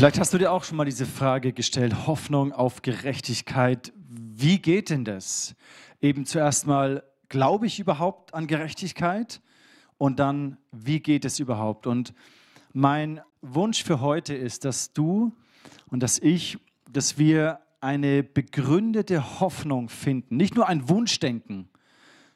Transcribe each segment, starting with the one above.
Vielleicht hast du dir auch schon mal diese Frage gestellt, Hoffnung auf Gerechtigkeit. Wie geht denn das? Eben zuerst mal, glaube ich überhaupt an Gerechtigkeit? Und dann, wie geht es überhaupt? Und mein Wunsch für heute ist, dass du und dass ich, dass wir eine begründete Hoffnung finden, nicht nur ein Wunschdenken,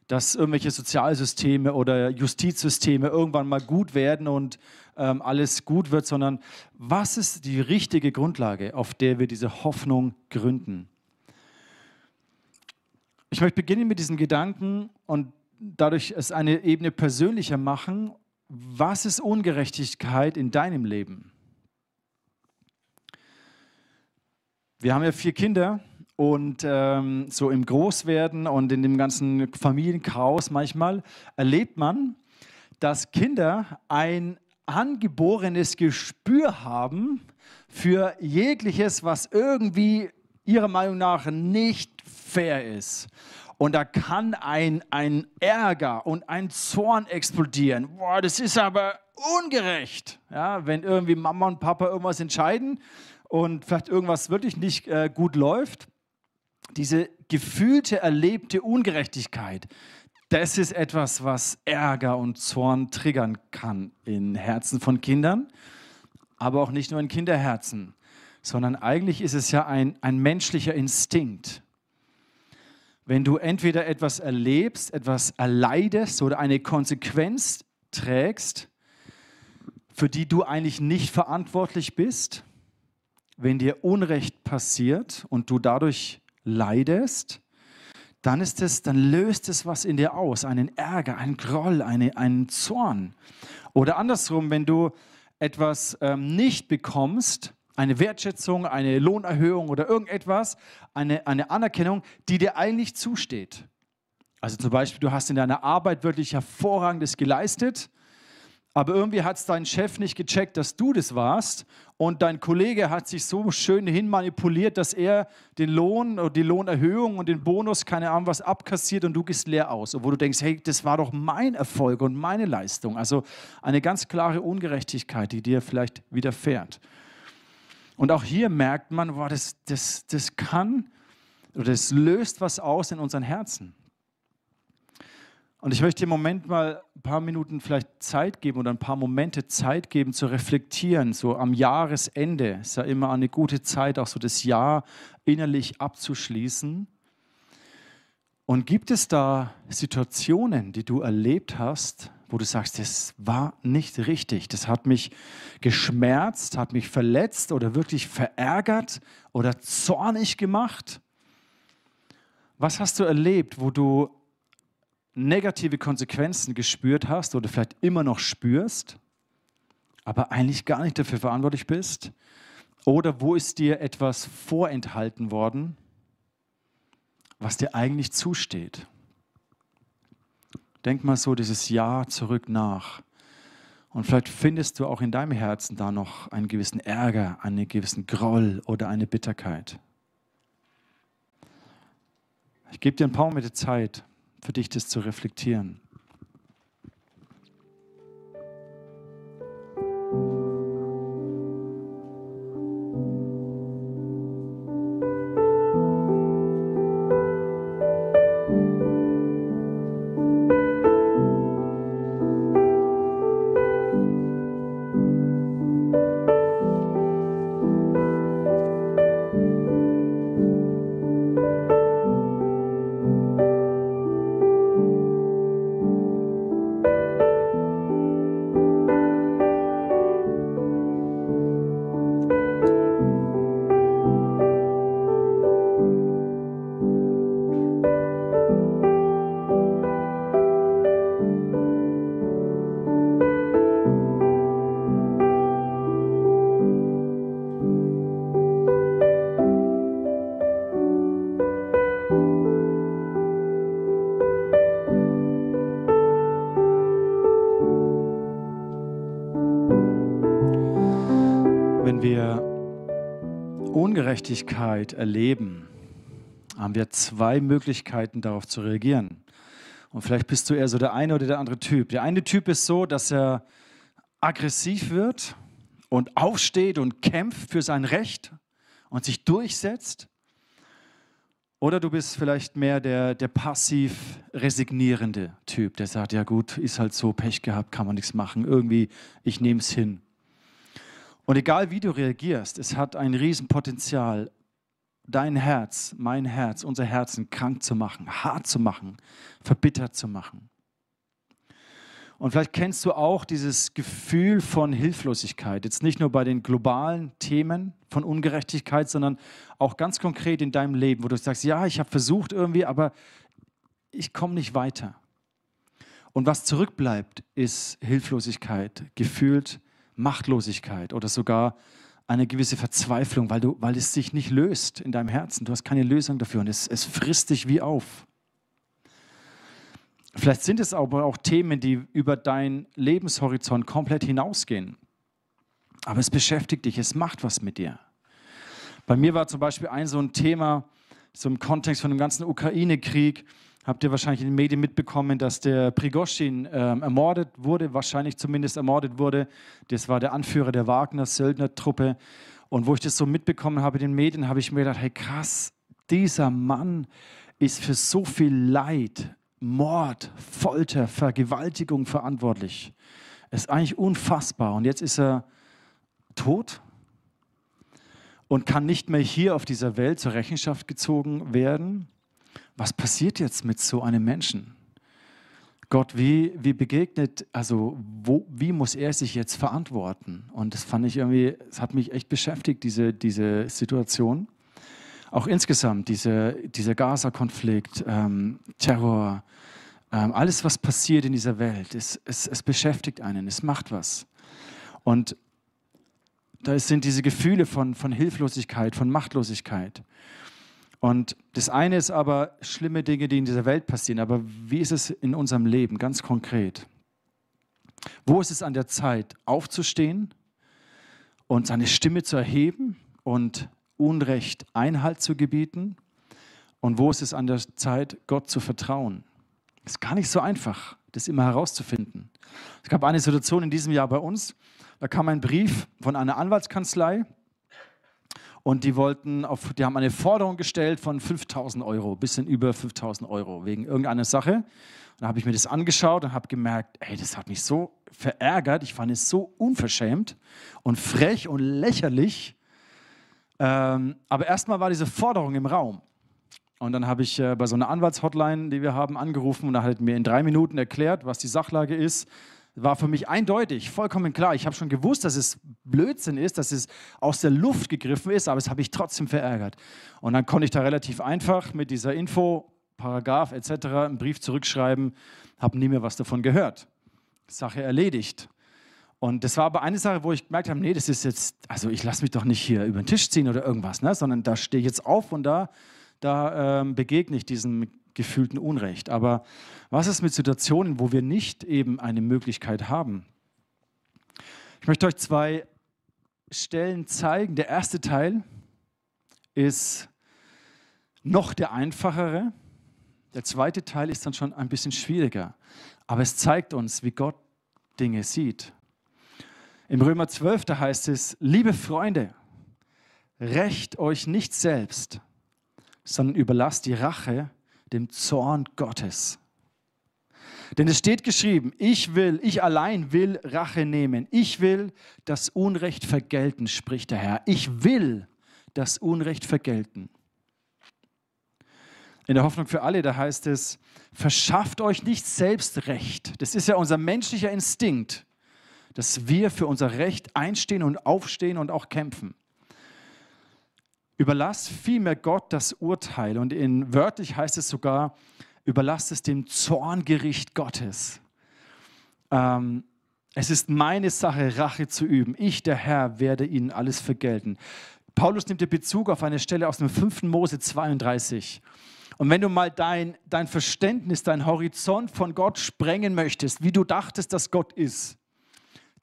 dass irgendwelche Sozialsysteme oder Justizsysteme irgendwann mal gut werden und ähm, alles gut wird, sondern was ist die richtige Grundlage, auf der wir diese Hoffnung gründen? Ich möchte beginnen mit diesem Gedanken und dadurch es eine Ebene persönlicher machen. Was ist Ungerechtigkeit in deinem Leben? Wir haben ja vier Kinder und ähm, so im Großwerden und in dem ganzen Familienchaos manchmal erlebt man, dass Kinder ein angeborenes Gespür haben für jegliches, was irgendwie ihrer Meinung nach nicht fair ist. Und da kann ein, ein Ärger und ein Zorn explodieren. Boah, das ist aber ungerecht. Ja, wenn irgendwie Mama und Papa irgendwas entscheiden und vielleicht irgendwas wirklich nicht äh, gut läuft, diese gefühlte, erlebte Ungerechtigkeit, das ist etwas, was Ärger und Zorn triggern kann in Herzen von Kindern, aber auch nicht nur in Kinderherzen, sondern eigentlich ist es ja ein, ein menschlicher Instinkt. Wenn du entweder etwas erlebst, etwas erleidest oder eine Konsequenz trägst, für die du eigentlich nicht verantwortlich bist, wenn dir Unrecht passiert und du dadurch leidest, dann ist es, dann löst es was in dir aus, einen Ärger, einen Groll, eine, einen Zorn. Oder andersrum, wenn du etwas ähm, nicht bekommst, eine Wertschätzung, eine Lohnerhöhung oder irgendetwas, eine, eine Anerkennung, die dir eigentlich zusteht. Also zum Beispiel, du hast in deiner Arbeit wirklich hervorragendes geleistet aber irgendwie hat es dein Chef nicht gecheckt, dass du das warst. Und dein Kollege hat sich so schön hinmanipuliert, dass er den Lohn oder die Lohnerhöhung und den Bonus, keine Ahnung was, abkassiert und du gehst leer aus. Obwohl du denkst, hey, das war doch mein Erfolg und meine Leistung. Also eine ganz klare Ungerechtigkeit, die dir vielleicht widerfährt. Und auch hier merkt man, boah, das, das, das kann oder das löst was aus in unseren Herzen. Und ich möchte im Moment mal ein paar Minuten vielleicht Zeit geben oder ein paar Momente Zeit geben zu reflektieren. So am Jahresende ist ja immer eine gute Zeit, auch so das Jahr innerlich abzuschließen. Und gibt es da Situationen, die du erlebt hast, wo du sagst, das war nicht richtig, das hat mich geschmerzt, hat mich verletzt oder wirklich verärgert oder zornig gemacht? Was hast du erlebt, wo du negative Konsequenzen gespürt hast oder vielleicht immer noch spürst, aber eigentlich gar nicht dafür verantwortlich bist? Oder wo ist dir etwas vorenthalten worden, was dir eigentlich zusteht? Denk mal so dieses Jahr zurück nach. Und vielleicht findest du auch in deinem Herzen da noch einen gewissen Ärger, einen gewissen Groll oder eine Bitterkeit. Ich gebe dir ein paar Momente Zeit für dich, das zu reflektieren. Ungerechtigkeit erleben, haben wir zwei Möglichkeiten darauf zu reagieren. Und vielleicht bist du eher so der eine oder der andere Typ. Der eine Typ ist so, dass er aggressiv wird und aufsteht und kämpft für sein Recht und sich durchsetzt. Oder du bist vielleicht mehr der, der passiv resignierende Typ, der sagt, ja gut, ist halt so, Pech gehabt, kann man nichts machen, irgendwie, ich nehme es hin. Und egal wie du reagierst, es hat ein Riesenpotenzial, dein Herz, mein Herz, unser Herzen krank zu machen, hart zu machen, verbittert zu machen. Und vielleicht kennst du auch dieses Gefühl von Hilflosigkeit, jetzt nicht nur bei den globalen Themen von Ungerechtigkeit, sondern auch ganz konkret in deinem Leben, wo du sagst, ja, ich habe versucht irgendwie, aber ich komme nicht weiter. Und was zurückbleibt, ist Hilflosigkeit, gefühlt Machtlosigkeit oder sogar eine gewisse Verzweiflung, weil, du, weil es sich nicht löst in deinem Herzen. Du hast keine Lösung dafür und es, es frisst dich wie auf. Vielleicht sind es aber auch Themen, die über deinen Lebenshorizont komplett hinausgehen. Aber es beschäftigt dich, es macht was mit dir. Bei mir war zum Beispiel ein so ein Thema, so im Kontext von dem ganzen Ukraine-Krieg, habt ihr wahrscheinlich in den Medien mitbekommen, dass der Prigoschin ähm, ermordet wurde, wahrscheinlich zumindest ermordet wurde. Das war der Anführer der Wagner-Söldner-Truppe. Und wo ich das so mitbekommen habe in den Medien, habe ich mir gedacht, hey krass, dieser Mann ist für so viel Leid, Mord, Folter, Vergewaltigung verantwortlich. Ist eigentlich unfassbar. Und jetzt ist er tot und kann nicht mehr hier auf dieser Welt zur Rechenschaft gezogen werden. Was passiert jetzt mit so einem Menschen? Gott, wie, wie begegnet, also wo, wie muss er sich jetzt verantworten? Und das fand ich irgendwie, es hat mich echt beschäftigt, diese, diese Situation. Auch insgesamt, diese, dieser Gaza-Konflikt, ähm, Terror, ähm, alles, was passiert in dieser Welt, es, es, es beschäftigt einen, es macht was. Und da sind diese Gefühle von, von Hilflosigkeit, von Machtlosigkeit. Und das eine ist aber schlimme Dinge, die in dieser Welt passieren. Aber wie ist es in unserem Leben ganz konkret? Wo ist es an der Zeit, aufzustehen und seine Stimme zu erheben und Unrecht Einhalt zu gebieten? Und wo ist es an der Zeit, Gott zu vertrauen? Ist gar nicht so einfach, das immer herauszufinden. Es gab eine Situation in diesem Jahr bei uns, da kam ein Brief von einer Anwaltskanzlei und die wollten auf, die haben eine Forderung gestellt von 5000 Euro, bisschen über 5000 Euro, wegen irgendeiner Sache. Und da habe ich mir das angeschaut und habe gemerkt, ey, das hat mich so verärgert, ich fand es so unverschämt und frech und lächerlich. Ähm, aber erstmal war diese Forderung im Raum. Und dann habe ich äh, bei so einer Anwaltshotline, die wir haben, angerufen und da hat mir in drei Minuten erklärt, was die Sachlage ist, war für mich eindeutig, vollkommen klar. Ich habe schon gewusst, dass es Blödsinn ist, dass es aus der Luft gegriffen ist, aber es habe ich trotzdem verärgert. Und dann konnte ich da relativ einfach mit dieser Info, Paragraph etc. einen Brief zurückschreiben, habe nie mehr was davon gehört. Sache erledigt. Und das war aber eine Sache, wo ich gemerkt habe, nee, das ist jetzt, also ich lasse mich doch nicht hier über den Tisch ziehen oder irgendwas, ne? sondern da stehe ich jetzt auf und da, da ähm, begegne ich diesem gefühlten Unrecht. Aber was ist mit Situationen, wo wir nicht eben eine Möglichkeit haben? Ich möchte euch zwei Stellen zeigen. Der erste Teil ist noch der einfachere. Der zweite Teil ist dann schon ein bisschen schwieriger. Aber es zeigt uns, wie Gott Dinge sieht. Im Römer 12, da heißt es, liebe Freunde, rächt euch nicht selbst, sondern überlasst die Rache dem Zorn Gottes. Denn es steht geschrieben, ich will, ich allein will Rache nehmen. Ich will das Unrecht vergelten, spricht der Herr. Ich will das Unrecht vergelten. In der Hoffnung für alle, da heißt es, verschafft euch nicht selbst Recht. Das ist ja unser menschlicher Instinkt, dass wir für unser Recht einstehen und aufstehen und auch kämpfen. Überlass vielmehr Gott das Urteil. Und in wörtlich heißt es sogar, überlass es dem Zorngericht Gottes. Ähm, es ist meine Sache, Rache zu üben. Ich, der Herr, werde ihnen alles vergelten. Paulus nimmt den Bezug auf eine Stelle aus dem 5. Mose 32. Und wenn du mal dein, dein Verständnis, dein Horizont von Gott sprengen möchtest, wie du dachtest, dass Gott ist,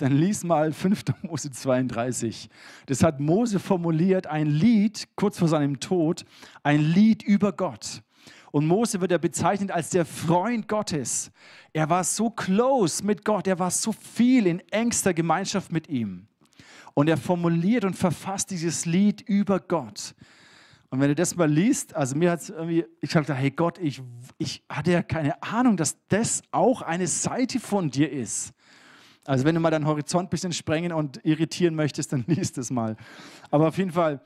dann lies mal 5. Mose 32. Das hat Mose formuliert, ein Lied kurz vor seinem Tod, ein Lied über Gott. Und Mose wird er bezeichnet als der Freund Gottes. Er war so close mit Gott, er war so viel in engster Gemeinschaft mit ihm. Und er formuliert und verfasst dieses Lied über Gott. Und wenn du das mal liest, also mir hat es irgendwie, ich habe gedacht, hey Gott, ich, ich hatte ja keine Ahnung, dass das auch eine Seite von dir ist. Also wenn du mal deinen Horizont ein bisschen sprengen und irritieren möchtest, dann liest es mal. Aber auf jeden Fall,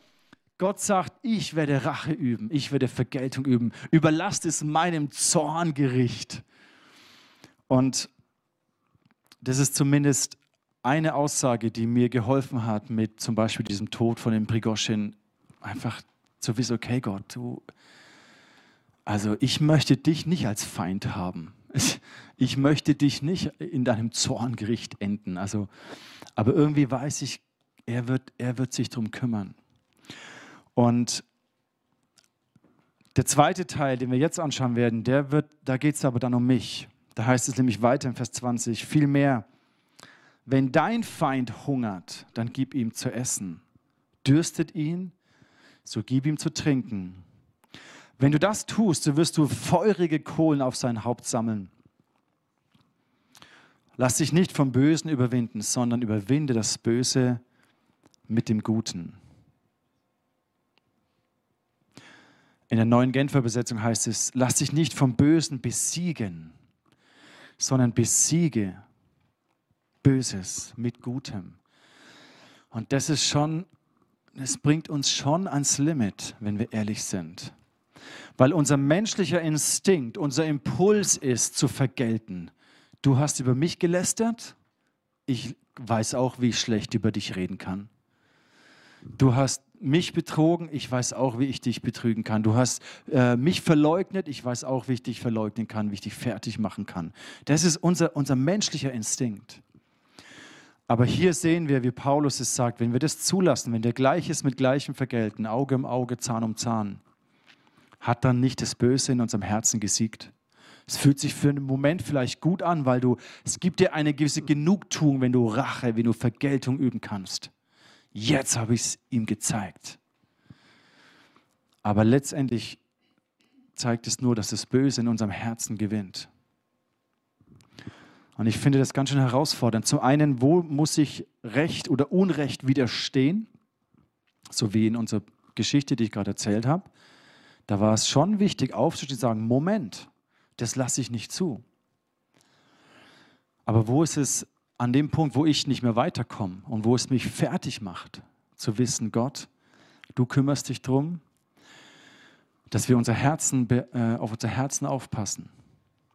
Gott sagt, ich werde Rache üben, ich werde Vergeltung üben. Überlasst es meinem Zorngericht. Und das ist zumindest eine Aussage, die mir geholfen hat, mit zum Beispiel diesem Tod von dem Prigoschin einfach zu wissen, okay Gott, du, also ich möchte dich nicht als Feind haben. Ich möchte dich nicht in deinem Zorngericht enden. Also, aber irgendwie weiß ich, er wird, er wird sich darum kümmern. Und der zweite Teil, den wir jetzt anschauen werden, der wird, da geht es aber dann um mich. Da heißt es nämlich weiter in Vers 20, vielmehr, wenn dein Feind hungert, dann gib ihm zu essen. Dürstet ihn, so gib ihm zu trinken. Wenn du das tust, so wirst du feurige Kohlen auf sein Haupt sammeln. Lass dich nicht vom Bösen überwinden, sondern überwinde das Böse mit dem Guten. In der neuen Genfer Besetzung heißt es, lass dich nicht vom Bösen besiegen, sondern besiege Böses mit Gutem. Und das ist schon es bringt uns schon ans Limit, wenn wir ehrlich sind. Weil unser menschlicher Instinkt, unser Impuls ist, zu vergelten. Du hast über mich gelästert, ich weiß auch, wie ich schlecht über dich reden kann. Du hast mich betrogen, ich weiß auch, wie ich dich betrügen kann. Du hast äh, mich verleugnet, ich weiß auch, wie ich dich verleugnen kann, wie ich dich fertig machen kann. Das ist unser, unser menschlicher Instinkt. Aber hier sehen wir, wie Paulus es sagt, wenn wir das zulassen, wenn der Gleiches mit Gleichem vergelten, Auge um Auge, Zahn um Zahn, hat dann nicht das Böse in unserem Herzen gesiegt. Es fühlt sich für einen Moment vielleicht gut an, weil du, es gibt dir eine gewisse Genugtuung, wenn du Rache, wenn du Vergeltung üben kannst. Jetzt habe ich es ihm gezeigt. Aber letztendlich zeigt es nur, dass das Böse in unserem Herzen gewinnt. Und ich finde das ganz schön herausfordernd. Zum einen, wo muss ich Recht oder Unrecht widerstehen? So wie in unserer Geschichte, die ich gerade erzählt habe. Da war es schon wichtig, aufzustehen und zu sagen, Moment, das lasse ich nicht zu. Aber wo ist es an dem Punkt, wo ich nicht mehr weiterkomme und wo es mich fertig macht, zu wissen, Gott, du kümmerst dich darum, dass wir unser Herzen, äh, auf unser Herzen aufpassen,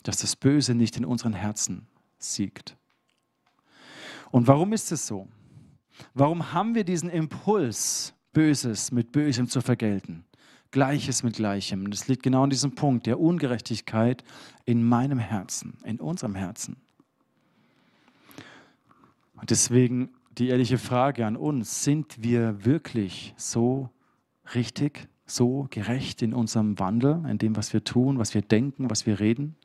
dass das Böse nicht in unseren Herzen siegt. Und warum ist es so? Warum haben wir diesen Impuls, Böses mit Bösem zu vergelten? Gleiches mit Gleichem. Das liegt genau an diesem Punkt der Ungerechtigkeit in meinem Herzen, in unserem Herzen. Und deswegen die ehrliche Frage an uns, sind wir wirklich so richtig, so gerecht in unserem Wandel, in dem, was wir tun, was wir denken, was wir reden?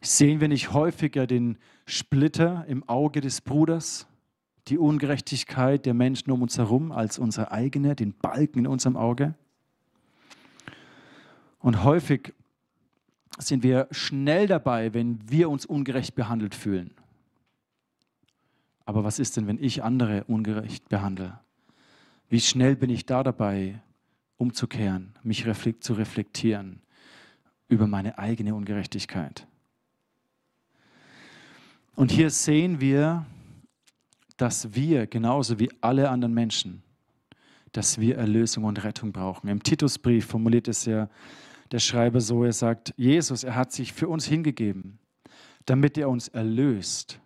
Sehen wir nicht häufiger den Splitter im Auge des Bruders, die Ungerechtigkeit der Menschen um uns herum als unsere eigene, den Balken in unserem Auge? Und häufig sind wir schnell dabei, wenn wir uns ungerecht behandelt fühlen. Aber was ist denn, wenn ich andere ungerecht behandle? Wie schnell bin ich da dabei, umzukehren, mich zu reflektieren über meine eigene Ungerechtigkeit? Und hier sehen wir, dass wir, genauso wie alle anderen Menschen, dass wir Erlösung und Rettung brauchen. Im Titusbrief formuliert es ja der Schreiber so, er sagt, Jesus, er hat sich für uns hingegeben, damit er uns erlöst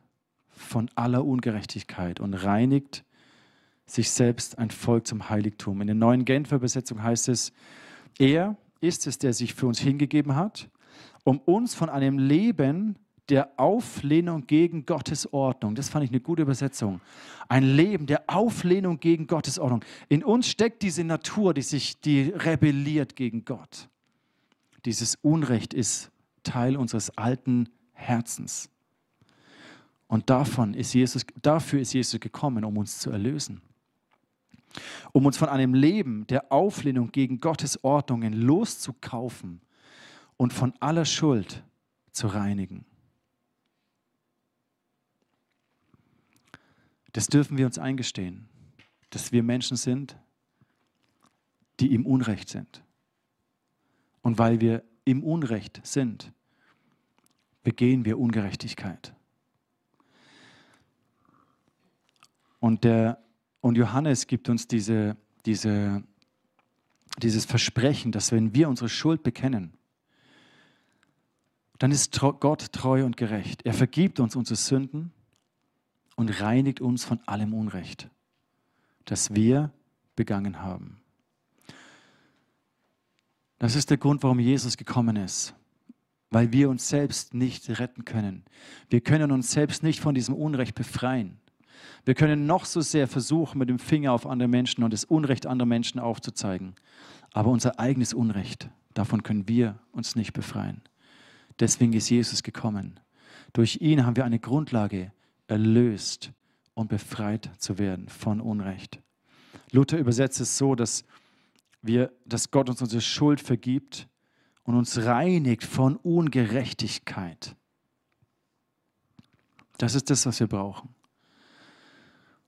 von aller Ungerechtigkeit und reinigt sich selbst ein Volk zum Heiligtum. In der neuen Genfer Besetzung heißt es, er ist es, der sich für uns hingegeben hat, um uns von einem Leben der Auflehnung gegen Gottes Ordnung. Das fand ich eine gute Übersetzung. Ein Leben der Auflehnung gegen Gottes Ordnung. In uns steckt diese Natur, die sich, die rebelliert gegen Gott. Dieses Unrecht ist Teil unseres alten Herzens. Und davon ist Jesus, dafür ist Jesus gekommen, um uns zu erlösen. Um uns von einem Leben der Auflehnung gegen Gottes Ordnungen loszukaufen und von aller Schuld zu reinigen. Das dürfen wir uns eingestehen. dass wir Menschen sind, die im Unrecht sind. Und weil wir im Unrecht sind, begehen wir Ungerechtigkeit. Und, der, und Johannes gibt uns diese, diese, dieses Versprechen, dass wenn wir unsere Schuld bekennen, dann ist Gott treu und gerecht. Er vergibt uns unsere Sünden und reinigt uns von allem Unrecht, das wir begangen haben. Das ist der Grund, warum Jesus gekommen ist, weil wir uns selbst nicht retten können. Wir können uns selbst nicht von diesem Unrecht befreien. Wir können noch so sehr versuchen, mit dem Finger auf andere Menschen und das Unrecht anderer Menschen aufzuzeigen. Aber unser eigenes Unrecht, davon können wir uns nicht befreien. Deswegen ist Jesus gekommen. Durch ihn haben wir eine Grundlage, erlöst und befreit zu werden von Unrecht. Luther übersetzt es so, dass, wir, dass Gott uns unsere Schuld vergibt und uns reinigt von Ungerechtigkeit. Das ist das, was wir brauchen.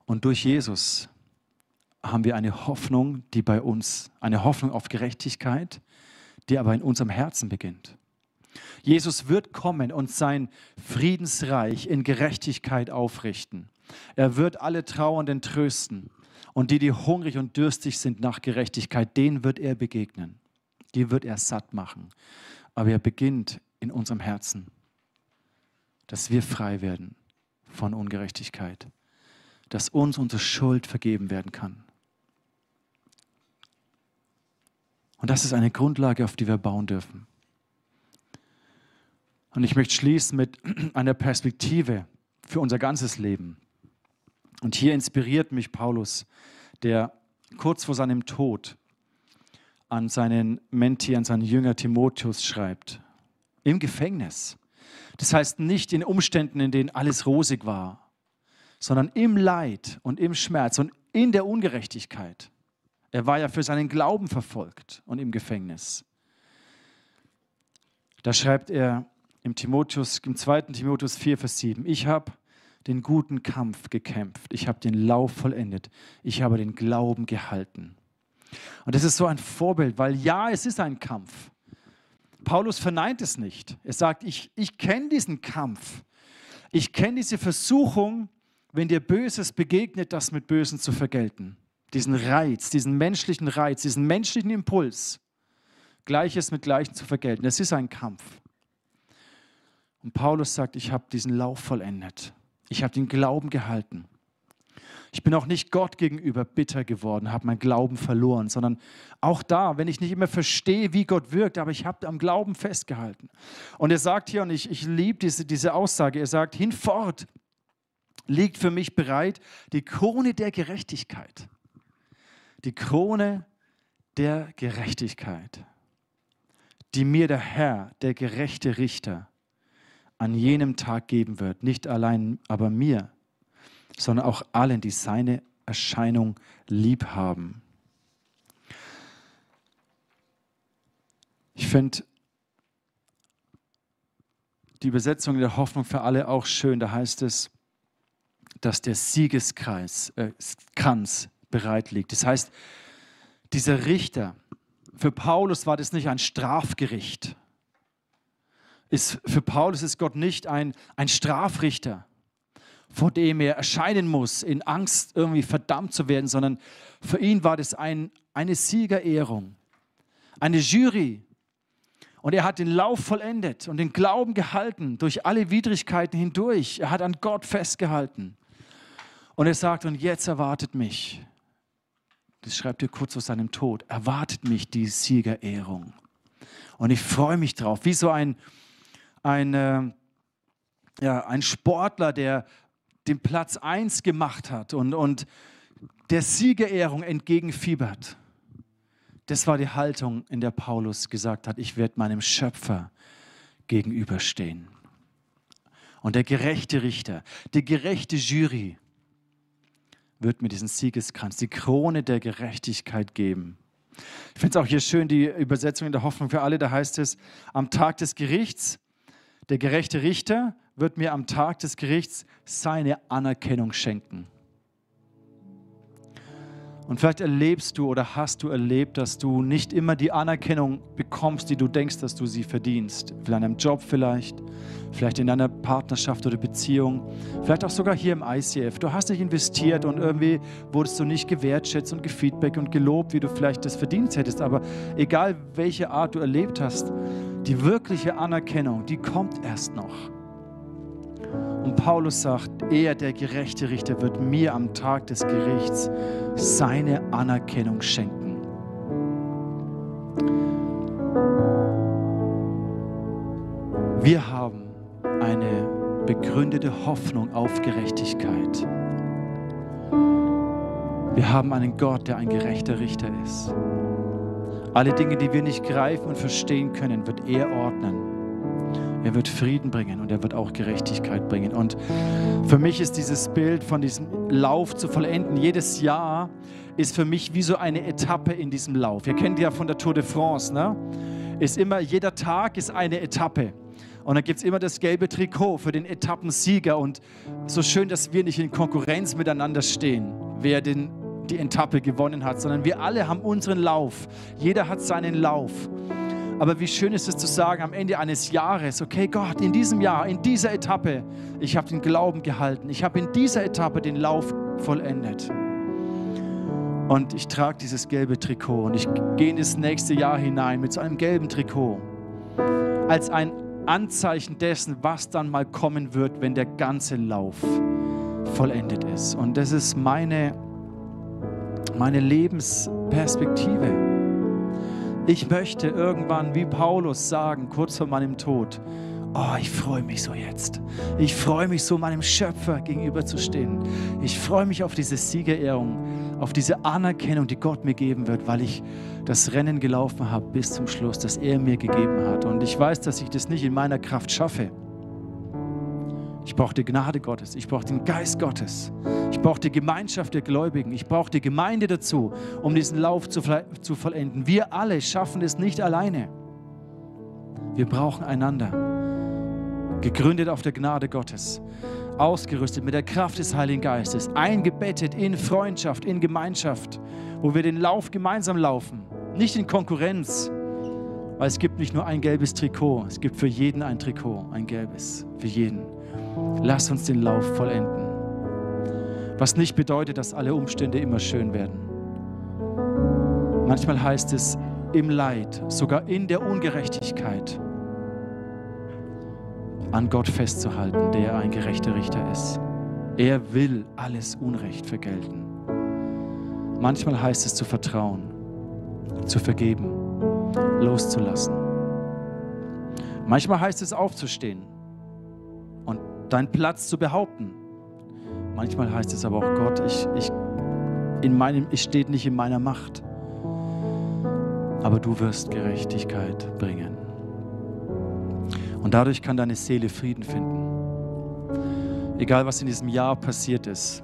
Und durch Jesus haben wir eine Hoffnung, die bei uns, eine Hoffnung auf Gerechtigkeit, die aber in unserem Herzen beginnt. Jesus wird kommen und sein Friedensreich in Gerechtigkeit aufrichten. Er wird alle Trauernden trösten. Und die, die hungrig und dürstig sind nach Gerechtigkeit, denen wird er begegnen. Die wird er satt machen. Aber er beginnt in unserem Herzen, dass wir frei werden von Ungerechtigkeit, dass uns unsere Schuld vergeben werden kann. Und das ist eine Grundlage, auf die wir bauen dürfen. Und ich möchte schließen mit einer Perspektive für unser ganzes Leben. Und hier inspiriert mich Paulus, der kurz vor seinem Tod an seinen Menti, an seinen Jünger Timotheus schreibt. Im Gefängnis. Das heißt nicht in Umständen, in denen alles rosig war, sondern im Leid und im Schmerz und in der Ungerechtigkeit. Er war ja für seinen Glauben verfolgt und im Gefängnis. Da schreibt er im, Timotheus, im 2. Timotheus 4, Vers 7, ich habe den guten Kampf gekämpft, ich habe den Lauf vollendet, ich habe den Glauben gehalten. Und das ist so ein Vorbild, weil ja, es ist ein Kampf. Paulus verneint es nicht. Er sagt, ich, ich kenne diesen Kampf. Ich kenne diese Versuchung, wenn dir Böses begegnet, das mit Bösen zu vergelten. Diesen Reiz, diesen menschlichen Reiz, diesen menschlichen Impuls, Gleiches mit Gleichem zu vergelten. Das ist ein Kampf. Und Paulus sagt, ich habe diesen Lauf vollendet. Ich habe den Glauben gehalten. Ich bin auch nicht Gott gegenüber bitter geworden, habe meinen Glauben verloren, sondern auch da, wenn ich nicht immer verstehe, wie Gott wirkt, aber ich habe am Glauben festgehalten. Und er sagt hier, und ich, ich liebe diese, diese Aussage, er sagt, hinfort liegt für mich bereit die Krone der Gerechtigkeit. Die Krone der Gerechtigkeit, die mir der Herr, der gerechte Richter, an jenem Tag geben wird. Nicht allein aber mir, sondern auch allen, die seine Erscheinung lieb haben. Ich finde die Übersetzung der Hoffnung für alle auch schön. Da heißt es, dass der Siegeskreis, äh, Kranz bereit liegt. Das heißt, dieser Richter, für Paulus war das nicht ein Strafgericht, ist für Paulus ist Gott nicht ein, ein Strafrichter, vor dem er erscheinen muss, in Angst irgendwie verdammt zu werden, sondern für ihn war das ein, eine Siegerehrung, eine Jury. Und er hat den Lauf vollendet und den Glauben gehalten durch alle Widrigkeiten hindurch. Er hat an Gott festgehalten. Und er sagt, und jetzt erwartet mich, das schreibt er kurz vor seinem Tod, erwartet mich die Siegerehrung. Und ich freue mich drauf, wie so ein, ein, äh, ja, ein Sportler, der den Platz 1 gemacht hat und, und der Siegerehrung entgegenfiebert. Das war die Haltung, in der Paulus gesagt hat, ich werde meinem Schöpfer gegenüberstehen. Und der gerechte Richter, die gerechte Jury wird mir diesen Siegeskranz, die Krone der Gerechtigkeit geben. Ich finde es auch hier schön, die Übersetzung in der Hoffnung für alle, da heißt es, am Tag des Gerichts der gerechte Richter wird mir am Tag des Gerichts seine Anerkennung schenken. Und vielleicht erlebst du oder hast du erlebt, dass du nicht immer die Anerkennung bekommst, die du denkst, dass du sie verdienst. In einem Job vielleicht, vielleicht in einer Partnerschaft oder Beziehung, vielleicht auch sogar hier im ICF. Du hast dich investiert und irgendwie wurdest du nicht gewertschätzt und gefeedback und gelobt, wie du vielleicht das verdient hättest. Aber egal welche Art du erlebt hast, die wirkliche Anerkennung, die kommt erst noch. Und Paulus sagt, er, der gerechte Richter, wird mir am Tag des Gerichts seine Anerkennung schenken. Wir haben eine begründete Hoffnung auf Gerechtigkeit. Wir haben einen Gott, der ein gerechter Richter ist. Alle Dinge, die wir nicht greifen und verstehen können, wird er ordnen. Er wird Frieden bringen und er wird auch Gerechtigkeit bringen. Und für mich ist dieses Bild von diesem Lauf zu vollenden, jedes Jahr ist für mich wie so eine Etappe in diesem Lauf. Ihr kennt ja von der Tour de France, ne? Ist immer, jeder Tag ist eine Etappe. Und dann gibt es immer das gelbe Trikot für den Etappensieger. Und so schön, dass wir nicht in Konkurrenz miteinander stehen, wer den, die Etappe gewonnen hat, sondern wir alle haben unseren Lauf. Jeder hat seinen Lauf. Aber wie schön ist es zu sagen am Ende eines Jahres, okay Gott, in diesem Jahr, in dieser Etappe, ich habe den Glauben gehalten. Ich habe in dieser Etappe den Lauf vollendet. Und ich trage dieses gelbe Trikot und ich gehe in das nächste Jahr hinein mit so einem gelben Trikot. Als ein Anzeichen dessen, was dann mal kommen wird, wenn der ganze Lauf vollendet ist. Und das ist meine, meine Lebensperspektive. Ich möchte irgendwann wie Paulus sagen, kurz vor meinem Tod, oh, ich freue mich so jetzt. Ich freue mich so, meinem Schöpfer gegenüberzustehen. Ich freue mich auf diese Siegerehrung, auf diese Anerkennung, die Gott mir geben wird, weil ich das Rennen gelaufen habe bis zum Schluss, das er mir gegeben hat. Und ich weiß, dass ich das nicht in meiner Kraft schaffe. Ich brauche die Gnade Gottes. Ich brauche den Geist Gottes. Ich brauche die Gemeinschaft der Gläubigen. Ich brauche die Gemeinde dazu, um diesen Lauf zu, zu vollenden. Wir alle schaffen es nicht alleine. Wir brauchen einander. Gegründet auf der Gnade Gottes. Ausgerüstet mit der Kraft des Heiligen Geistes. Eingebettet in Freundschaft, in Gemeinschaft, wo wir den Lauf gemeinsam laufen. Nicht in Konkurrenz. Weil es gibt nicht nur ein gelbes Trikot. Es gibt für jeden ein Trikot, ein gelbes. Für jeden. Lass uns den Lauf vollenden. Was nicht bedeutet, dass alle Umstände immer schön werden. Manchmal heißt es im Leid, sogar in der Ungerechtigkeit, an Gott festzuhalten, der ein gerechter Richter ist. Er will alles Unrecht vergelten. Manchmal heißt es zu vertrauen, zu vergeben, loszulassen. Manchmal heißt es aufzustehen deinen Platz zu behaupten. Manchmal heißt es aber auch Gott, ich, ich, in meinem, ich steht nicht in meiner Macht. Aber du wirst Gerechtigkeit bringen. Und dadurch kann deine Seele Frieden finden. Egal was in diesem Jahr passiert ist.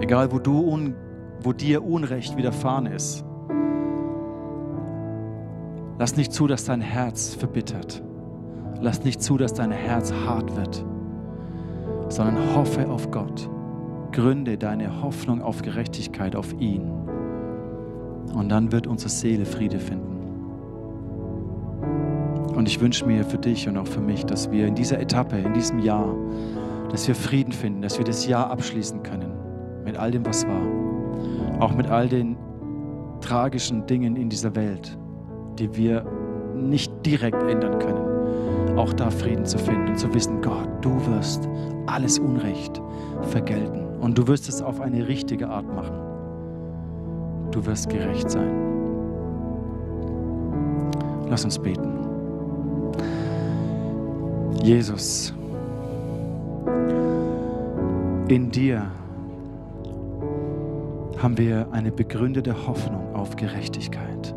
Egal wo, du un, wo dir Unrecht widerfahren ist. Lass nicht zu, dass dein Herz verbittert. Lass nicht zu, dass dein Herz hart wird, sondern hoffe auf Gott. Gründe deine Hoffnung auf Gerechtigkeit, auf ihn. Und dann wird unsere Seele Friede finden. Und ich wünsche mir für dich und auch für mich, dass wir in dieser Etappe, in diesem Jahr, dass wir Frieden finden, dass wir das Jahr abschließen können mit all dem, was war. Auch mit all den tragischen Dingen in dieser Welt, die wir nicht direkt ändern können auch da Frieden zu finden und zu wissen, Gott, du wirst alles Unrecht vergelten und du wirst es auf eine richtige Art machen. Du wirst gerecht sein. Lass uns beten. Jesus, in dir haben wir eine begründete Hoffnung auf Gerechtigkeit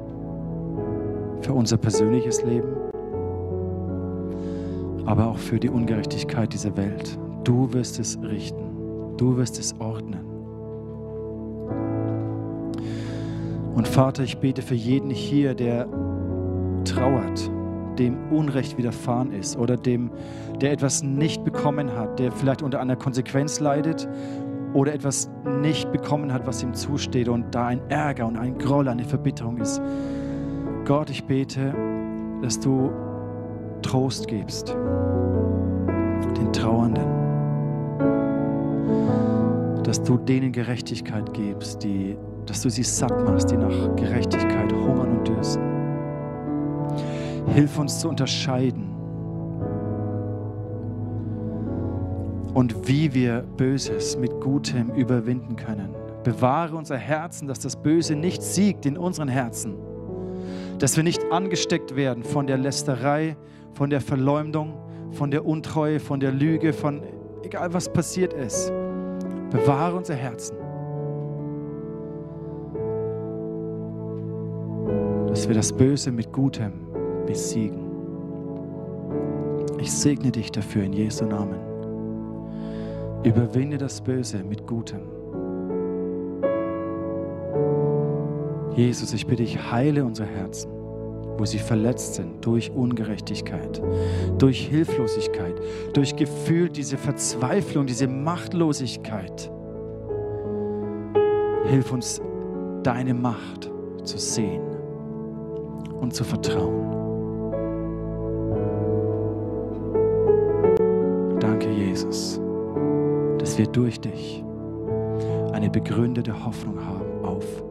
für unser persönliches Leben aber auch für die Ungerechtigkeit dieser Welt. Du wirst es richten. Du wirst es ordnen. Und Vater, ich bete für jeden hier, der trauert, dem Unrecht widerfahren ist oder dem, der etwas nicht bekommen hat, der vielleicht unter einer Konsequenz leidet oder etwas nicht bekommen hat, was ihm zusteht und da ein Ärger und ein Groll, eine Verbitterung ist. Gott, ich bete, dass du Trost gibst, den Trauernden, dass du denen Gerechtigkeit gibst, die, dass du sie satt machst, die nach Gerechtigkeit hungern und dürsten. Hilf uns zu unterscheiden und wie wir Böses mit Gutem überwinden können. Bewahre unser Herzen, dass das Böse nicht siegt in unseren Herzen, dass wir nicht angesteckt werden von der Lästerei, von der Verleumdung, von der Untreue, von der Lüge, von egal was passiert ist. Bewahre unser Herzen. Dass wir das Böse mit Gutem besiegen. Ich segne dich dafür in Jesu Namen. Überwinde das Böse mit Gutem. Jesus, ich bitte dich, heile unsere Herzen, wo sie verletzt sind durch Ungerechtigkeit, durch Hilflosigkeit, durch Gefühl, diese Verzweiflung, diese Machtlosigkeit. Hilf uns, deine Macht zu sehen und zu vertrauen. Danke, Jesus wir durch dich eine begründete Hoffnung haben auf Gerechtigkeit.